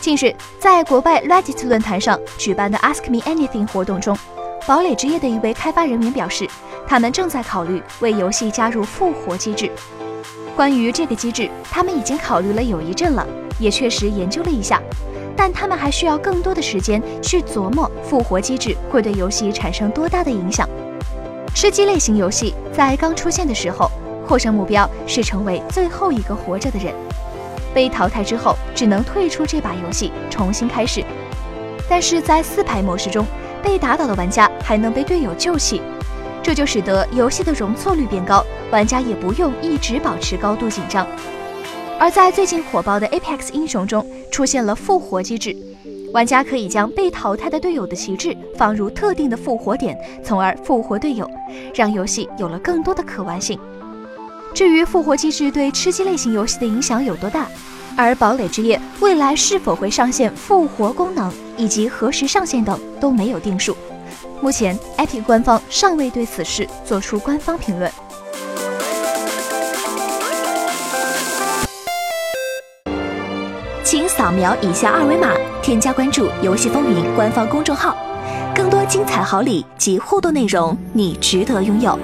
近日，在国外 Reddit 论坛上举办的 Ask Me Anything 活动中，堡垒之夜的一位开发人员表示，他们正在考虑为游戏加入复活机制。关于这个机制，他们已经考虑了有一阵了，也确实研究了一下，但他们还需要更多的时间去琢磨复活机制会对游戏产生多大的影响。吃鸡类型游戏在刚出现的时候，获胜目标是成为最后一个活着的人。被淘汰之后，只能退出这把游戏，重新开始。但是在四排模式中，被打倒的玩家还能被队友救起，这就使得游戏的容错率变高，玩家也不用一直保持高度紧张。而在最近火爆的 Apex 英雄中，出现了复活机制，玩家可以将被淘汰的队友的旗帜放入特定的复活点，从而复活队友，让游戏有了更多的可玩性。至于复活机制对吃鸡类型游戏的影响有多大，而堡垒之夜未来是否会上线复活功能，以及何时上线等都没有定数。目前，Epic 官方尚未对此事做出官方评论。请扫描以下二维码，添加关注“游戏风云”官方公众号，更多精彩好礼及互动内容，你值得拥有。